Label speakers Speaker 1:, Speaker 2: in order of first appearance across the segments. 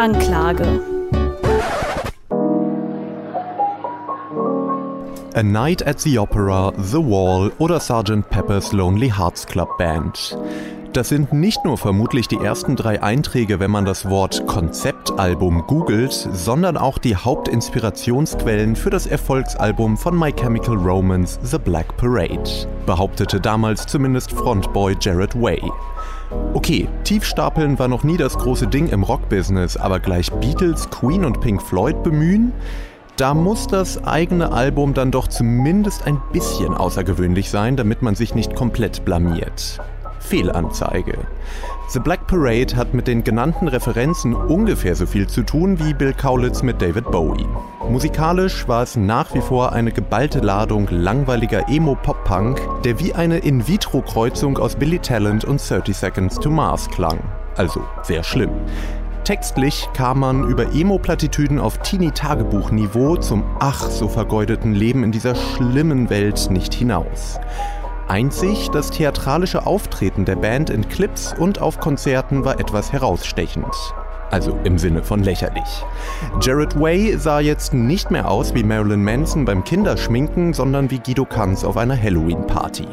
Speaker 1: Anklage.
Speaker 2: A Night at the Opera, The Wall oder Sgt. Pepper's Lonely Hearts Club Band. Das sind nicht nur vermutlich die ersten drei Einträge, wenn man das Wort Konzeptalbum googelt, sondern auch die Hauptinspirationsquellen für das Erfolgsalbum von My Chemical Romance The Black Parade, behauptete damals zumindest Frontboy Jared Way. Okay, Tiefstapeln war noch nie das große Ding im Rockbusiness, aber gleich Beatles, Queen und Pink Floyd bemühen? Da muss das eigene Album dann doch zumindest ein bisschen außergewöhnlich sein, damit man sich nicht komplett blamiert. Fehlanzeige. The Black Parade hat mit den genannten Referenzen ungefähr so viel zu tun wie Bill Kaulitz mit David Bowie. Musikalisch war es nach wie vor eine geballte Ladung langweiliger Emo-Pop-Punk, der wie eine In-vitro-Kreuzung aus Billy Talent und 30 Seconds to Mars klang. Also sehr schlimm. Textlich kam man über Emo-Plattitüden auf Teenie-Tagebuch-Niveau zum ach so vergeudeten Leben in dieser schlimmen Welt nicht hinaus. Einzig das theatralische Auftreten der Band in Clips und auf Konzerten war etwas herausstechend. Also im Sinne von lächerlich. Jared Way sah jetzt nicht mehr aus wie Marilyn Manson beim Kinderschminken, sondern wie Guido Kanz auf einer Halloween-Party.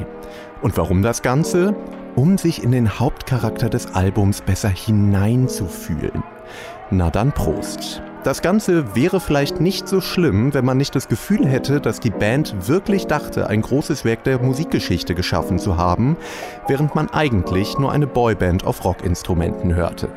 Speaker 2: Und warum das Ganze? Um sich in den Hauptcharakter des Albums besser hineinzufühlen. Na dann Prost. Das Ganze wäre vielleicht nicht so schlimm, wenn man nicht das Gefühl hätte, dass die Band wirklich dachte, ein großes Werk der Musikgeschichte geschaffen zu haben, während man eigentlich nur eine Boyband auf Rockinstrumenten hörte.